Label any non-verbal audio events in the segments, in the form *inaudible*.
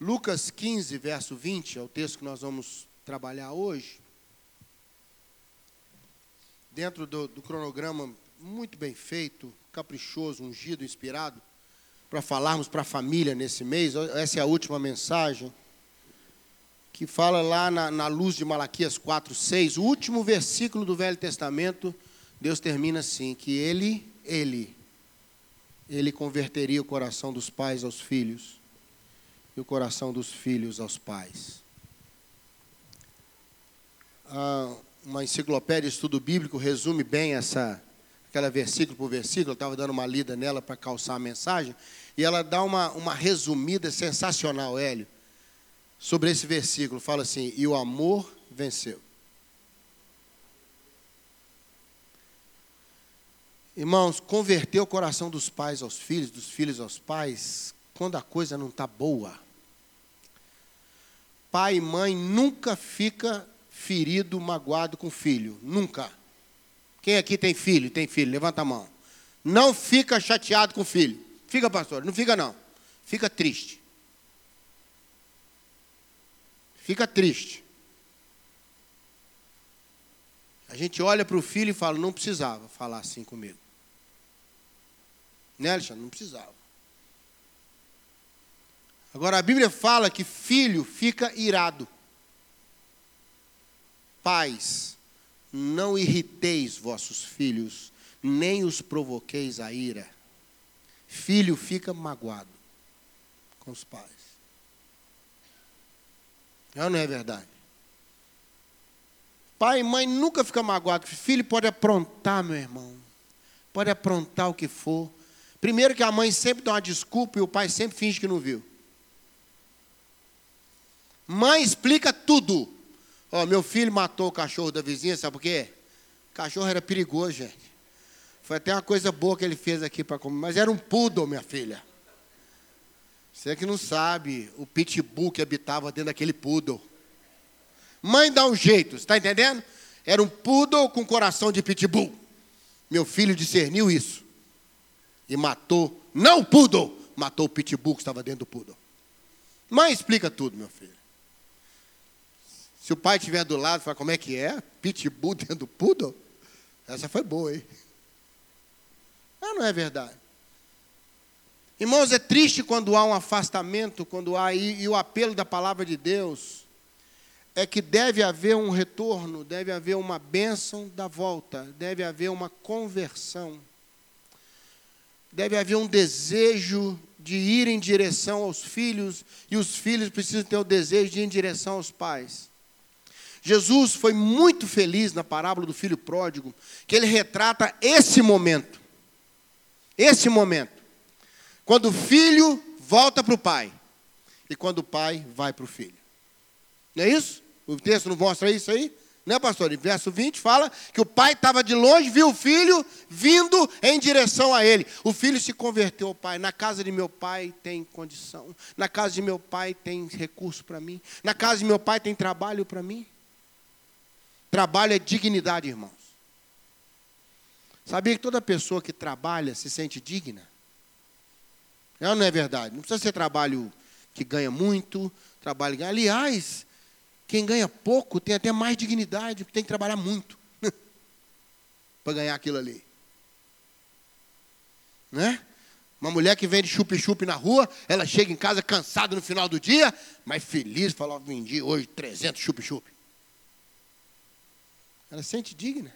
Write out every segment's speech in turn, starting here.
Lucas 15, verso 20, é o texto que nós vamos trabalhar hoje. Dentro do, do cronograma muito bem feito, caprichoso, ungido, inspirado, para falarmos para a família nesse mês. Essa é a última mensagem, que fala lá na, na luz de Malaquias 4, 6, o último versículo do Velho Testamento. Deus termina assim: que Ele, Ele, Ele converteria o coração dos pais aos filhos e o coração dos filhos aos pais. Ah, uma enciclopédia de estudo bíblico resume bem essa, aquela versículo por versículo, eu estava dando uma lida nela para calçar a mensagem, e ela dá uma, uma resumida sensacional, Hélio, sobre esse versículo. Fala assim: E o amor venceu. Irmãos, converter o coração dos pais aos filhos, dos filhos aos pais, quando a coisa não está boa. Pai e mãe nunca fica ferido, magoado com filho. Nunca. Quem aqui tem filho? Tem filho? Levanta a mão. Não fica chateado com filho. Fica, pastor? Não fica, não. Fica triste. Fica triste. A gente olha para o filho e fala: não precisava falar assim comigo. Né, Alexandre? Não precisava. Agora, a Bíblia fala que filho fica irado. Pais, não irriteis vossos filhos, nem os provoqueis a ira. Filho fica magoado com os pais. Ou não é verdade? Pai e mãe nunca fica magoado. Filho pode aprontar, meu irmão. Pode aprontar o que for. Primeiro que a mãe sempre dá uma desculpa e o pai sempre finge que não viu. Mãe explica tudo. Ó, meu filho matou o cachorro da vizinha, sabe por quê? O cachorro era perigoso, gente. Foi até uma coisa boa que ele fez aqui para comer, mas era um poodle, minha filha. Você que não sabe, o pitbull que habitava dentro daquele poodle. Mãe dá um jeito, está entendendo? Era um poodle com coração de pitbull. Meu filho discerniu isso. E matou, não o poodle, matou o pitbull que estava dentro do poodle. Mãe explica tudo, meu filho. Se o pai estiver do lado, fala, como é que é? Pitbull dentro do poodle? Essa foi boa, hein? Ah, não é verdade. Irmãos, é triste quando há um afastamento, quando há e, e o apelo da palavra de Deus é que deve haver um retorno, deve haver uma bênção da volta, deve haver uma conversão. Deve haver um desejo de ir em direção aos filhos, e os filhos precisam ter o desejo de ir em direção aos pais. Jesus foi muito feliz na parábola do filho pródigo, que ele retrata esse momento. Esse momento. Quando o filho volta para o pai e quando o pai vai para o filho. Não é isso? O texto não mostra isso aí? Né, pastor? Em verso 20 fala que o pai estava de longe, viu o filho vindo em direção a ele. O filho se converteu ao pai. Na casa de meu pai tem condição. Na casa de meu pai tem recurso para mim. Na casa de meu pai tem trabalho para mim. Trabalho é dignidade, irmãos. Sabia que toda pessoa que trabalha se sente digna? É ou não é verdade? Não precisa ser trabalho que ganha muito, trabalho que... Aliás, quem ganha pouco tem até mais dignidade, porque tem que trabalhar muito *laughs* para ganhar aquilo ali. Né? Uma mulher que vende chup-chup na rua, ela chega em casa cansada no final do dia, mas feliz, fala, vendi hoje 300 chup-chup. Ela se sente digna.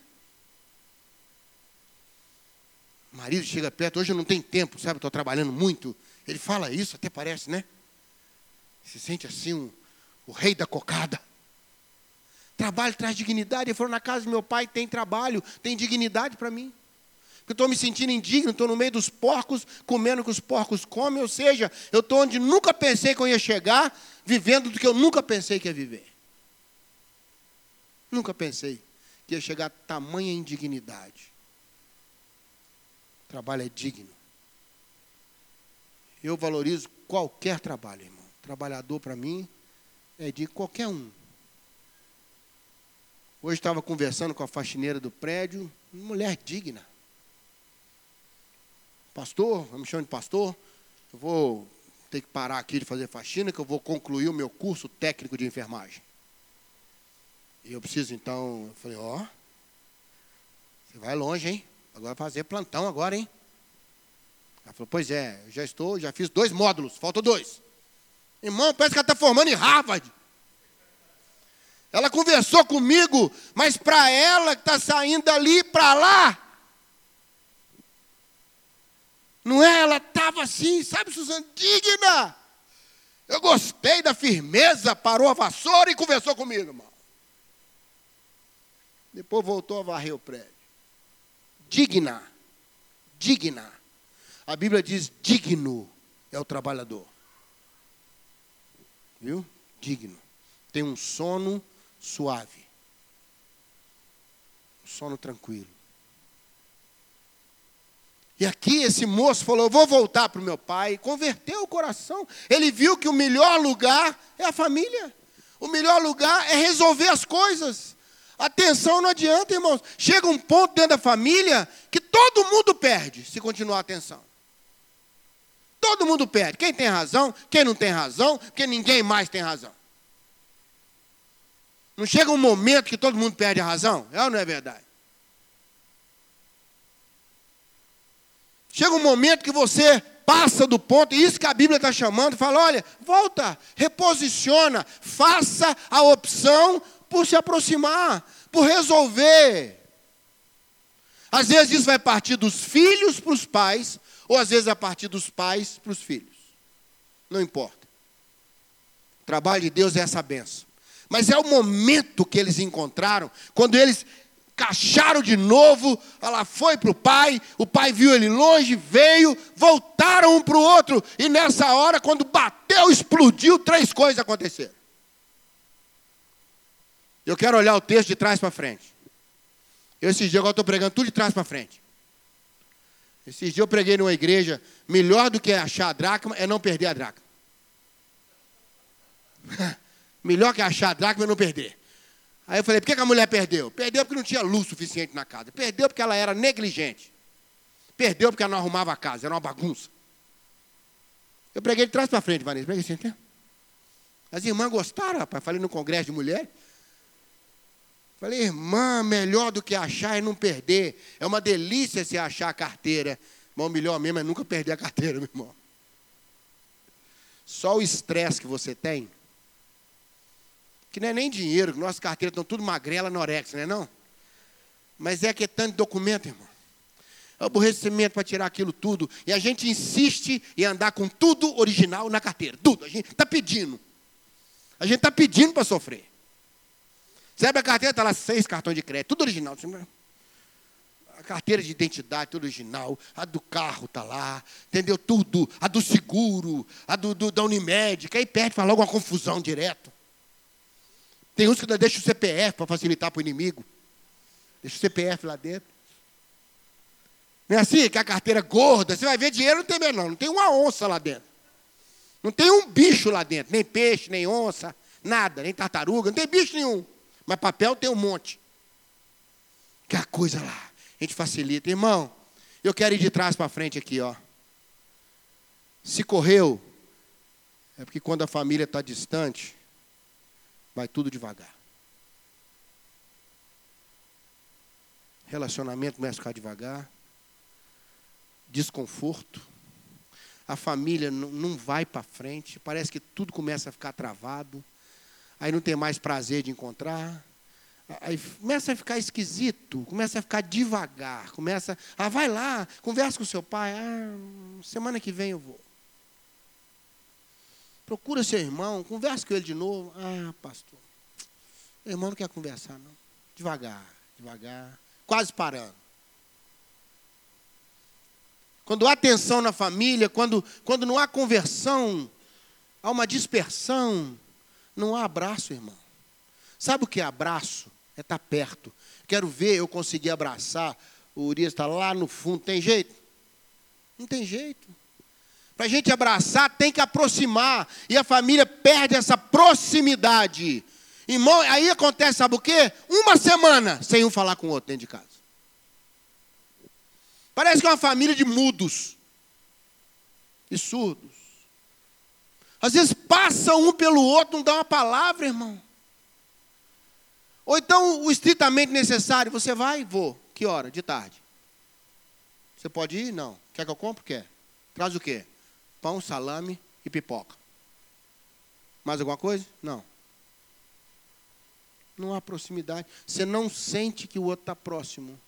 O marido chega perto, hoje eu não tenho tempo, sabe? Estou trabalhando muito. Ele fala isso, até parece, né? Se sente assim, um, o rei da cocada. Trabalho traz dignidade. Ele falou: na casa do meu pai tem trabalho, tem dignidade para mim. Porque eu estou me sentindo indigno, estou no meio dos porcos, comendo o que os porcos comem, ou seja, eu estou onde nunca pensei que eu ia chegar, vivendo do que eu nunca pensei que ia viver. Nunca pensei que ia chegar a tamanha indignidade. O trabalho é digno. Eu valorizo qualquer trabalho, irmão. Trabalhador para mim é de qualquer um. Hoje estava conversando com a faxineira do prédio, mulher digna. Pastor, eu me chamo de pastor, eu vou ter que parar aqui de fazer faxina, que eu vou concluir o meu curso técnico de enfermagem. E eu preciso, então, eu falei, ó, você vai longe, hein? Agora fazer plantão agora, hein? Ela falou, pois é, eu já estou, já fiz dois módulos, faltam dois. Irmão, parece que ela está formando em Harvard. Ela conversou comigo, mas para ela que está saindo dali para lá, não é? Ela estava assim, sabe, Suzana, digna. Eu gostei da firmeza, parou a vassoura e conversou comigo, irmão. Depois voltou a varrer o prédio. Digna. Digna. A Bíblia diz: digno é o trabalhador. Viu? Digno. Tem um sono suave. Um sono tranquilo. E aqui esse moço falou: vou voltar para o meu pai. Converteu o coração. Ele viu que o melhor lugar é a família. O melhor lugar é resolver as coisas. Atenção não adianta, irmãos. Chega um ponto dentro da família que todo mundo perde se continuar a atenção. Todo mundo perde. Quem tem razão, quem não tem razão, porque ninguém mais tem razão. Não chega um momento que todo mundo perde a razão? É ou não é verdade? Chega um momento que você passa do ponto, e isso que a Bíblia está chamando, fala: olha, volta, reposiciona, faça a opção por se aproximar, por resolver. Às vezes isso vai partir dos filhos para os pais, ou às vezes a partir dos pais para os filhos. Não importa. O trabalho de Deus é essa benção. Mas é o momento que eles encontraram, quando eles cacharam de novo, ela foi para o pai, o pai viu ele longe, veio, voltaram um para o outro, e nessa hora, quando bateu, explodiu, três coisas aconteceram. Eu quero olhar o texto de trás para frente. Eu, esses dias agora estou pregando tudo de trás para frente. Esses dias eu preguei numa igreja, melhor do que achar a dracma é não perder a dracma. *laughs* melhor que achar a dracma é não perder. Aí eu falei, por que a mulher perdeu? Perdeu porque não tinha luz suficiente na casa. Perdeu porque ela era negligente. Perdeu porque ela não arrumava a casa, era uma bagunça. Eu preguei de trás para frente, Vanessa. Preguei assim, né? As irmãs gostaram, rapaz. Falei no congresso de mulheres. Falei, irmã, melhor do que achar é não perder. É uma delícia se achar a carteira. Mas o melhor mesmo é nunca perder a carteira, meu irmão. Só o estresse que você tem que não é nem dinheiro, que nossas carteiras estão tudo magrela, norex, não é não? Mas é que é tanto documento, irmão. É aborrecimento para tirar aquilo tudo. E a gente insiste em andar com tudo original na carteira. Tudo. A gente está pedindo. A gente está pedindo para sofrer. Você abre a carteira, está lá seis cartões de crédito, tudo original. A carteira de identidade, tudo original. A do carro está lá, entendeu? Tudo. A do seguro, a do, do da Unimed. Que aí perde, faz logo uma confusão direto. Tem uns que ainda deixam o CPF para facilitar para o inimigo. Deixa o CPF lá dentro. Não é assim? Que a carteira gorda, você vai ver dinheiro não tem menor, não tem uma onça lá dentro. Não tem um bicho lá dentro, nem peixe, nem onça, nada, nem tartaruga, não tem bicho nenhum. Mas papel tem um monte. Que a coisa lá, a gente facilita. Irmão, eu quero ir de trás para frente aqui, ó. Se correu, é porque quando a família está distante, vai tudo devagar. Relacionamento começa a ficar devagar. Desconforto. A família não vai para frente. Parece que tudo começa a ficar travado. Aí não tem mais prazer de encontrar. Aí começa a ficar esquisito, começa a ficar devagar, começa, ah, vai lá, conversa com seu pai, ah, semana que vem eu vou. Procura seu irmão, conversa com ele de novo. Ah, pastor, o irmão não quer conversar, não. Devagar, devagar, quase parando. Quando há tensão na família, quando, quando não há conversão, há uma dispersão, não há abraço, irmão. Sabe o que é abraço? É estar tá perto. Quero ver eu conseguir abraçar. O Urias está lá no fundo. Tem jeito? Não tem jeito. Para a gente abraçar, tem que aproximar. E a família perde essa proximidade. Irmão, aí acontece, sabe o quê? Uma semana sem um falar com o outro dentro de casa. Parece que é uma família de mudos e surdos. Às vezes passa um pelo outro, não dá uma palavra, irmão. Ou então o estritamente necessário, você vai? Vou. Que hora? De tarde. Você pode ir? Não. Quer que eu compre? Quer. Traz o quê? Pão, salame e pipoca. Mais alguma coisa? Não. Não há proximidade. Você não sente que o outro está próximo.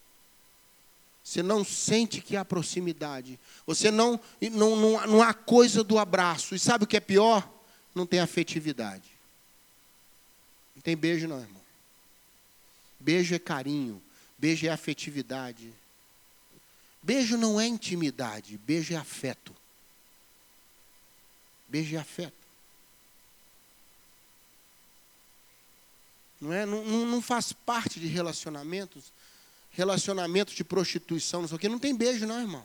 Você não sente que há proximidade. Você não, não, não, não há coisa do abraço. E sabe o que é pior? Não tem afetividade. Não tem beijo, não, irmão. Beijo é carinho. Beijo é afetividade. Beijo não é intimidade. Beijo é afeto. Beijo é afeto. Não, é? não, não faz parte de relacionamentos relacionamento de prostituição, não sei o quê, não tem beijo, não, irmão.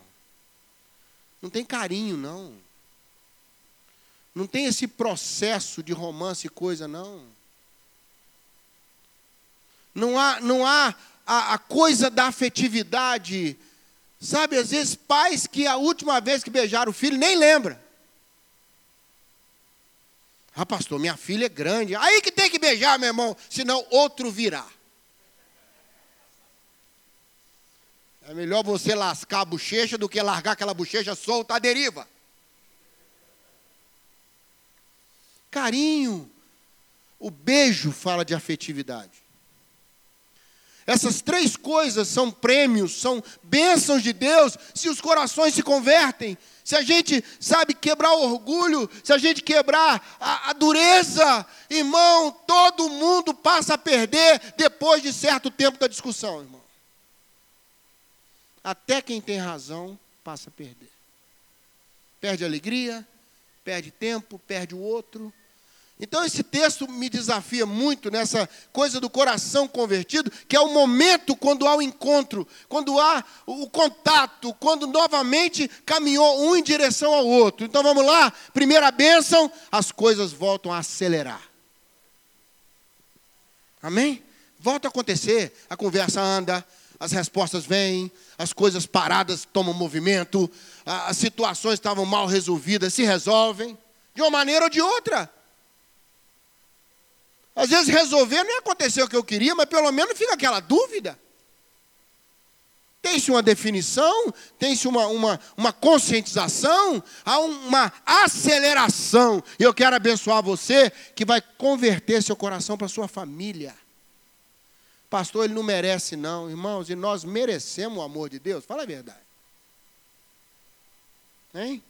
Não tem carinho, não. Não tem esse processo de romance e coisa, não. Não há, não há a, a coisa da afetividade. Sabe, às vezes pais que a última vez que beijaram o filho nem lembra. Ah, pastor, minha filha é grande. Aí que tem que beijar, meu irmão, senão outro virá. É melhor você lascar a bochecha do que largar aquela bochecha solta à deriva. Carinho. O beijo fala de afetividade. Essas três coisas são prêmios, são bênçãos de Deus, se os corações se convertem, se a gente sabe quebrar o orgulho, se a gente quebrar a, a dureza, irmão, todo mundo passa a perder depois de certo tempo da discussão, irmão. Até quem tem razão passa a perder. Perde alegria, perde tempo, perde o outro. Então esse texto me desafia muito nessa coisa do coração convertido, que é o momento quando há o encontro, quando há o contato, quando novamente caminhou um em direção ao outro. Então vamos lá, primeira bênção, as coisas voltam a acelerar. Amém? Volta a acontecer, a conversa anda, as respostas vêm, as coisas paradas tomam movimento, as situações estavam mal resolvidas se resolvem, de uma maneira ou de outra. Às vezes resolver não ia acontecer o que eu queria, mas pelo menos fica aquela dúvida. Tem-se uma definição, tem-se uma, uma, uma conscientização, há uma aceleração. E eu quero abençoar você que vai converter seu coração para sua família. Pastor, ele não merece, não, irmãos, e nós merecemos o amor de Deus? Fala a verdade. Hein?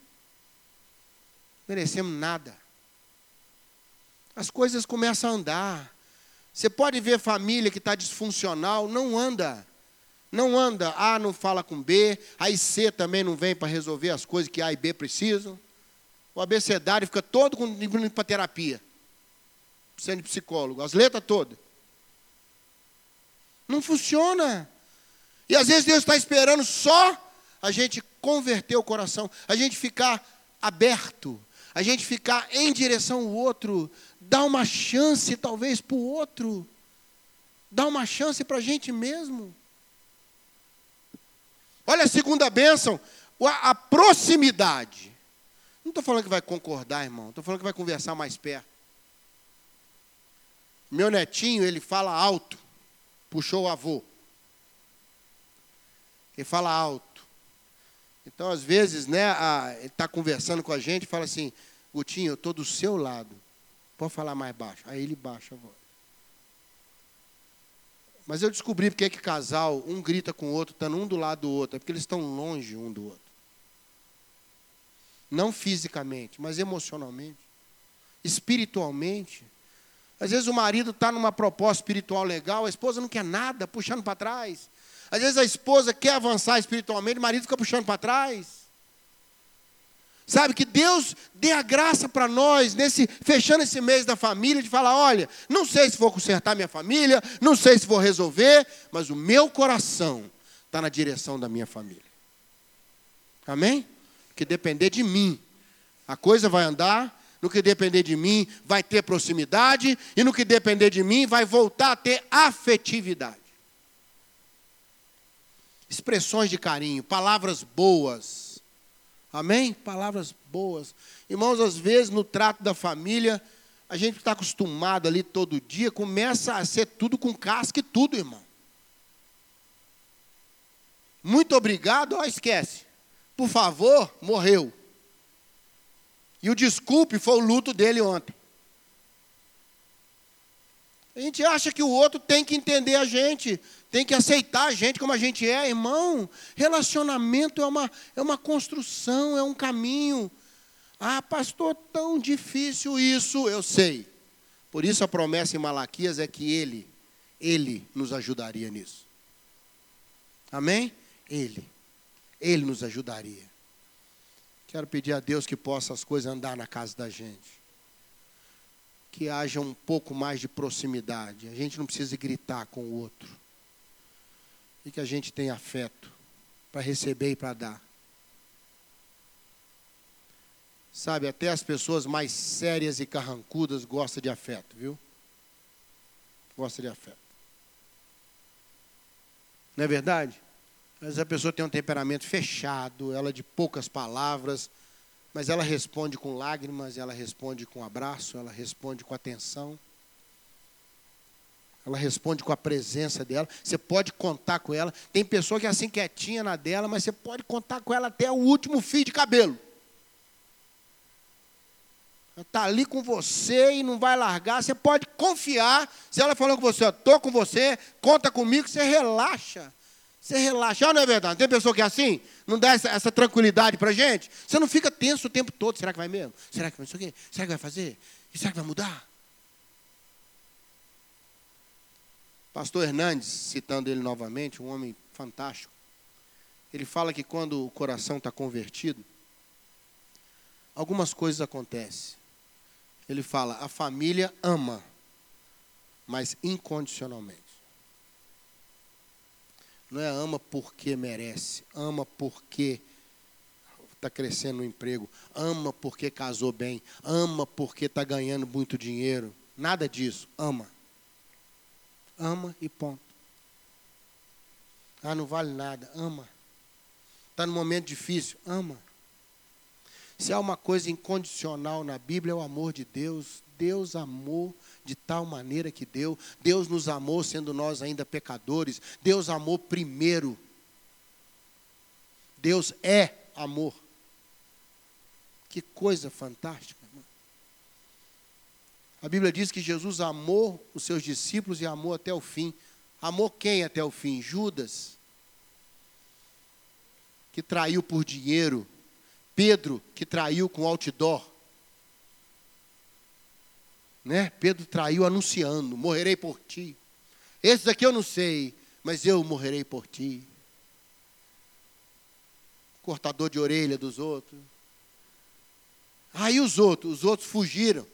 Merecemos nada. As coisas começam a andar. Você pode ver família que está disfuncional, não anda. Não anda. A não fala com B, aí C também não vem para resolver as coisas que A e B precisam. O abecedário fica todo indo para terapia. Sendo psicólogo, as letras todas. Não funciona. E às vezes Deus está esperando só a gente converter o coração, a gente ficar aberto, a gente ficar em direção ao outro, dar uma chance talvez para o outro, dar uma chance para a gente mesmo. Olha a segunda bênção, a, proximidade. Não estou falando que vai concordar, irmão, estou falando que vai conversar mais perto. Meu netinho, ele fala alto puxou o avô. Ele fala alto. Então, às vezes, né, a, ele está conversando com a gente fala assim, Gutinho, eu estou do seu lado. Pode falar mais baixo. Aí ele baixa a voz. Mas eu descobri porque é que casal, um grita com o outro, estando um do lado do outro. É porque eles estão longe um do outro. Não fisicamente, mas emocionalmente, espiritualmente. Às vezes o marido está numa proposta espiritual legal, a esposa não quer nada, puxando para trás. Às vezes a esposa quer avançar espiritualmente, o marido fica puxando para trás. Sabe, que Deus dê a graça para nós, nesse fechando esse mês da família, de falar: olha, não sei se vou consertar minha família, não sei se vou resolver, mas o meu coração está na direção da minha família. Amém? Que depender de mim, a coisa vai andar no que depender de mim, vai ter proximidade, e no que depender de mim, vai voltar a ter afetividade. Expressões de carinho, palavras boas. Amém? Palavras boas. Irmãos, às vezes no trato da família, a gente está acostumado ali todo dia, começa a ser tudo com casca e tudo, irmão. Muito obrigado, ó, esquece. Por favor, morreu. E o desculpe foi o luto dele ontem. A gente acha que o outro tem que entender a gente, tem que aceitar a gente como a gente é, irmão. Relacionamento é uma, é uma construção, é um caminho. Ah, pastor, tão difícil isso, eu sei. Por isso a promessa em Malaquias é que ele, ele nos ajudaria nisso. Amém? Ele. Ele nos ajudaria. Quero pedir a Deus que possa as coisas andar na casa da gente. Que haja um pouco mais de proximidade. A gente não precisa gritar com o outro. E que a gente tenha afeto para receber e para dar. Sabe, até as pessoas mais sérias e carrancudas gostam de afeto, viu? Gosta de afeto. Não é verdade? Mas a pessoa tem um temperamento fechado, ela é de poucas palavras, mas ela responde com lágrimas, ela responde com abraço, ela responde com atenção. Ela responde com a presença dela. Você pode contar com ela. Tem pessoa que é assim quietinha na dela, mas você pode contar com ela até o último fio de cabelo. Ela está ali com você e não vai largar. Você pode confiar. Se ela falou com você, estou com você, conta comigo, você relaxa. Você relaxa, ah, não é verdade? Tem pessoa que é assim? Não dá essa, essa tranquilidade para gente? Você não fica tenso o tempo todo. Será que vai mesmo? Será que vai isso aqui? Será que vai fazer? E será que vai mudar? Pastor Hernandes, citando ele novamente, um homem fantástico, ele fala que quando o coração está convertido, algumas coisas acontecem. Ele fala: a família ama, mas incondicionalmente. Não é ama porque merece, ama porque está crescendo no emprego, ama porque casou bem, ama porque está ganhando muito dinheiro. Nada disso, ama. Ama e ponto. Ah, não vale nada, ama. Está no momento difícil, ama. Se há uma coisa incondicional na Bíblia, é o amor de Deus. Deus amou de tal maneira que deu. Deus nos amou sendo nós ainda pecadores. Deus amou primeiro. Deus é amor. Que coisa fantástica. Irmão. A Bíblia diz que Jesus amou os seus discípulos e amou até o fim. Amou quem até o fim? Judas, que traiu por dinheiro. Pedro, que traiu com outdoor. Né? Pedro traiu anunciando: morrerei por ti. Esse daqui eu não sei, mas eu morrerei por ti. Cortador de orelha dos outros. Aí os outros, os outros fugiram.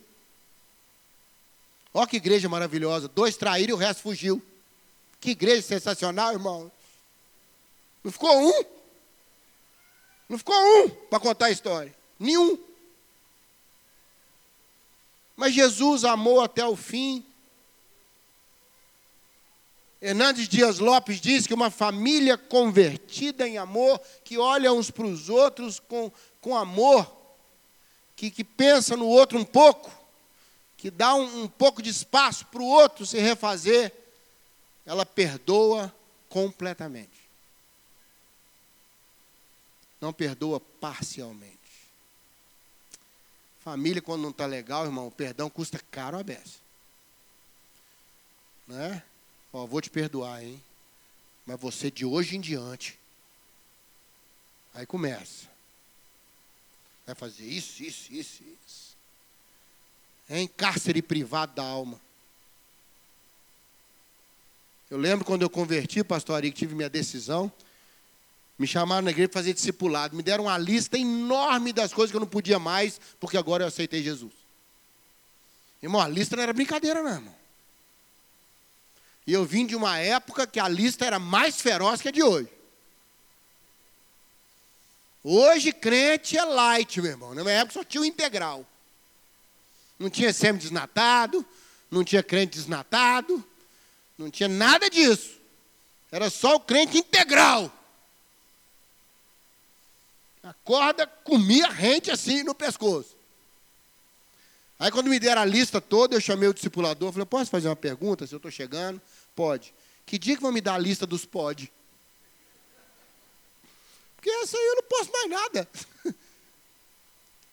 Olha que igreja maravilhosa. Dois traíram e o resto fugiu. Que igreja sensacional, irmão. Não ficou um. Não ficou um para contar a história. Nenhum. Mas Jesus amou até o fim. Hernandes Dias Lopes diz que uma família convertida em amor, que olha uns para os outros com, com amor, que, que pensa no outro um pouco, que dá um, um pouco de espaço para o outro se refazer, ela perdoa completamente. Não perdoa parcialmente. Família, quando não está legal, irmão, o perdão custa caro a beça. Né? Ó, vou te perdoar, hein? Mas você de hoje em diante. Aí começa. Vai fazer isso, isso, isso, isso. É em cárcere privado da alma. Eu lembro quando eu converti, pastor Ari, que tive minha decisão. Me chamaram na igreja para fazer discipulado. Me deram uma lista enorme das coisas que eu não podia mais, porque agora eu aceitei Jesus. Irmão, a lista não era brincadeira, não, irmão. E eu vim de uma época que a lista era mais feroz que a de hoje. Hoje, crente é light, meu irmão. Na minha época só tinha o integral. Não tinha semi-desnatado, não tinha crente desnatado, não tinha nada disso. Era só o crente integral. A corda comia rente assim no pescoço. Aí quando me deram a lista toda, eu chamei o discipulador, falei, posso fazer uma pergunta, se eu estou chegando? Pode. Que dia que vão me dar a lista dos pode? Porque essa aí eu não posso mais nada. *laughs*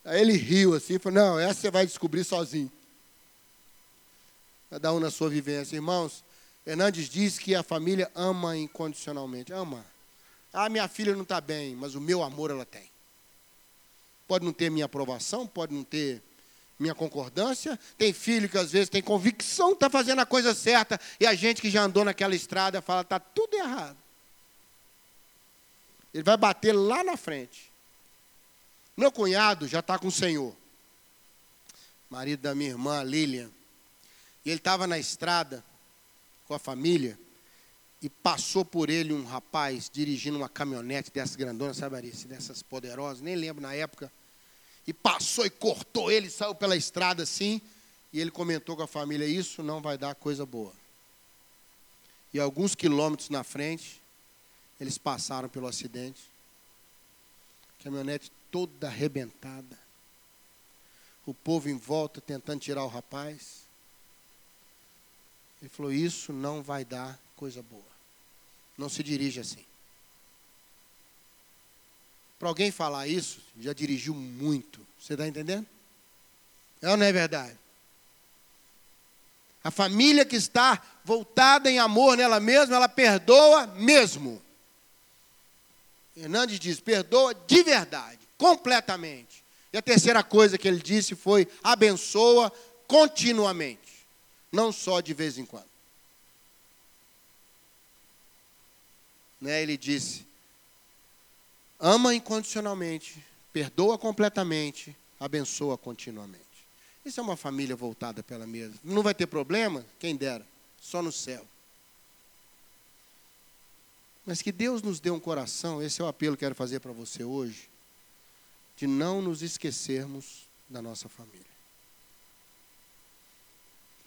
Aí ele riu assim, falou, não, essa você vai descobrir sozinho. Cada um na sua vivência. Irmãos, Hernandes diz que a família ama incondicionalmente. Ama. Ah, minha filha não está bem, mas o meu amor ela tem. Pode não ter minha aprovação, pode não ter minha concordância. Tem filho que às vezes tem convicção está fazendo a coisa certa, e a gente que já andou naquela estrada fala, está tudo errado. Ele vai bater lá na frente. Meu cunhado já está com o Senhor, marido da minha irmã Lilian, e ele estava na estrada, com a família, e passou por ele um rapaz dirigindo uma caminhonete dessas grandonas, sabe, Arice? Dessas poderosas, nem lembro na época. E passou e cortou ele, saiu pela estrada assim. E ele comentou com a família: Isso não vai dar coisa boa. E alguns quilômetros na frente, eles passaram pelo acidente. Caminhonete toda arrebentada. O povo em volta tentando tirar o rapaz. Ele falou: Isso não vai dar coisa boa. Não se dirige assim. Para alguém falar isso, já dirigiu muito. Você está entendendo? É ou não é verdade? A família que está voltada em amor nela mesma, ela perdoa mesmo. Hernandes diz: perdoa de verdade, completamente. E a terceira coisa que ele disse foi: abençoa continuamente não só de vez em quando. Né, ele disse: ama incondicionalmente, perdoa completamente, abençoa continuamente. Isso é uma família voltada pela mesa. Não vai ter problema? Quem dera, só no céu. Mas que Deus nos dê um coração, esse é o apelo que quero fazer para você hoje, de não nos esquecermos da nossa família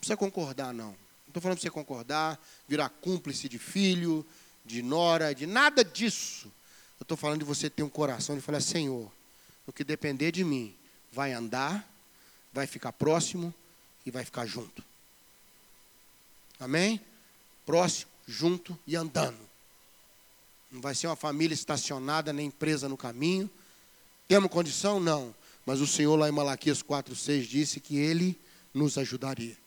precisa concordar, não. Não estou falando para você concordar, virar cúmplice de filho, de nora, de nada disso. Eu estou falando de você ter um coração de falar, Senhor, o que depender de mim, vai andar, vai ficar próximo e vai ficar junto. Amém? Próximo, junto e andando. Não vai ser uma família estacionada nem presa no caminho. Temos condição? Não. Mas o Senhor lá em Malaquias 4,6 disse que Ele nos ajudaria.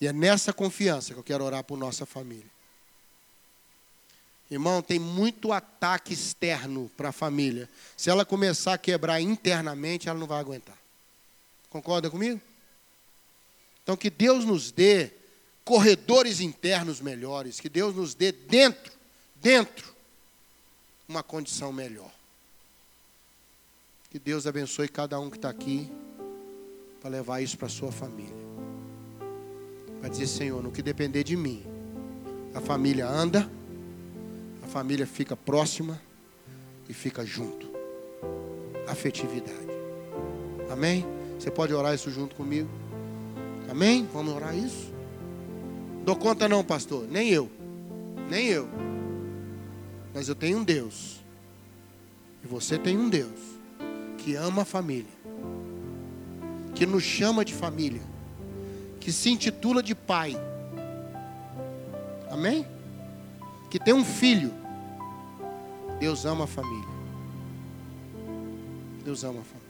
E é nessa confiança que eu quero orar por nossa família. Irmão, tem muito ataque externo para a família. Se ela começar a quebrar internamente, ela não vai aguentar. Concorda comigo? Então, que Deus nos dê corredores internos melhores, que Deus nos dê dentro, dentro, uma condição melhor. Que Deus abençoe cada um que está aqui para levar isso para a sua família. Para dizer, Senhor, no que depender de mim, a família anda, a família fica próxima e fica junto. Afetividade. Amém? Você pode orar isso junto comigo? Amém? Vamos orar isso? Dou conta não, pastor. Nem eu. Nem eu. Mas eu tenho um Deus. E você tem um Deus que ama a família. Que nos chama de família que se intitula de pai. Amém? Que tem um filho. Deus ama a família. Deus ama a família.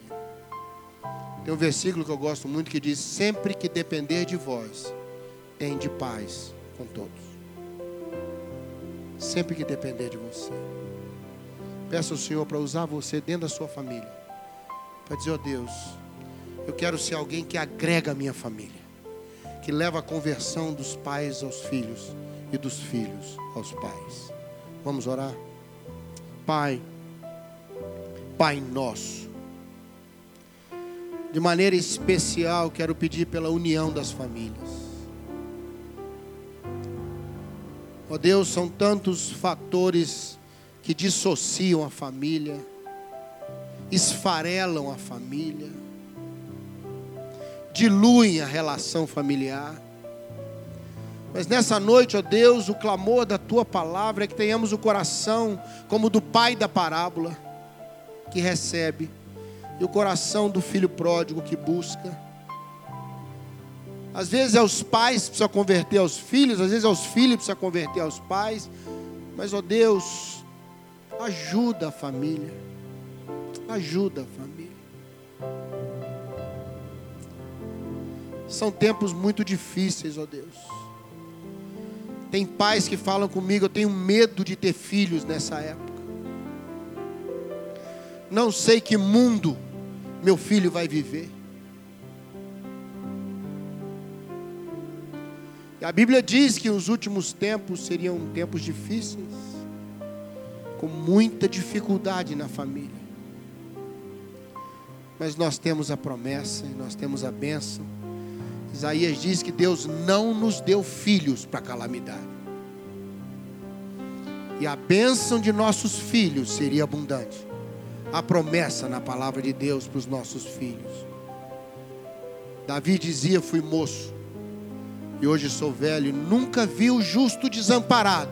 Tem um versículo que eu gosto muito que diz: Sempre que depender de vós, tem de paz com todos. Sempre que depender de você. Peça ao Senhor para usar você dentro da sua família. Para dizer, ó oh Deus, eu quero ser alguém que agrega a minha família que leva a conversão dos pais aos filhos e dos filhos aos pais. Vamos orar? Pai, Pai nosso, de maneira especial quero pedir pela união das famílias. Ó oh Deus, são tantos fatores que dissociam a família, esfarelam a família diluem a relação familiar. Mas nessa noite, ó Deus, o clamor da tua palavra é que tenhamos o coração como do pai da parábola, que recebe e o coração do filho pródigo que busca. Às vezes é os pais que precisam converter aos filhos, às vezes é os filhos que precisam converter aos pais. Mas, ó Deus, ajuda a família. Ajuda a família. São tempos muito difíceis, ó Deus. Tem pais que falam comigo, eu tenho medo de ter filhos nessa época. Não sei que mundo meu filho vai viver. E a Bíblia diz que os últimos tempos seriam tempos difíceis, com muita dificuldade na família. Mas nós temos a promessa e nós temos a bênção. Isaías diz que Deus não nos deu filhos para calamidade. E a bênção de nossos filhos seria abundante. A promessa na palavra de Deus para os nossos filhos. Davi dizia: Fui moço, e hoje sou velho, nunca vi o justo desamparado,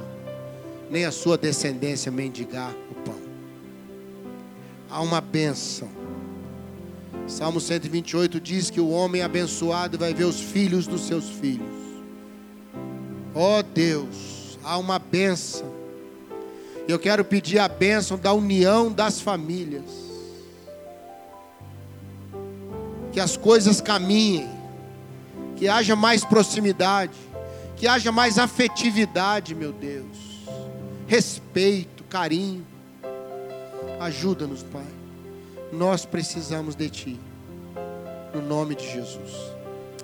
nem a sua descendência mendigar o pão. Há uma bênção. Salmo 128 diz que o homem abençoado vai ver os filhos dos seus filhos. Ó oh Deus, há uma bênção. Eu quero pedir a bênção da união das famílias. Que as coisas caminhem que haja mais proximidade, que haja mais afetividade, meu Deus, respeito, carinho. Ajuda-nos, Pai. Nós precisamos de Ti, no nome de Jesus.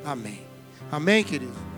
Amém. Amém, querido.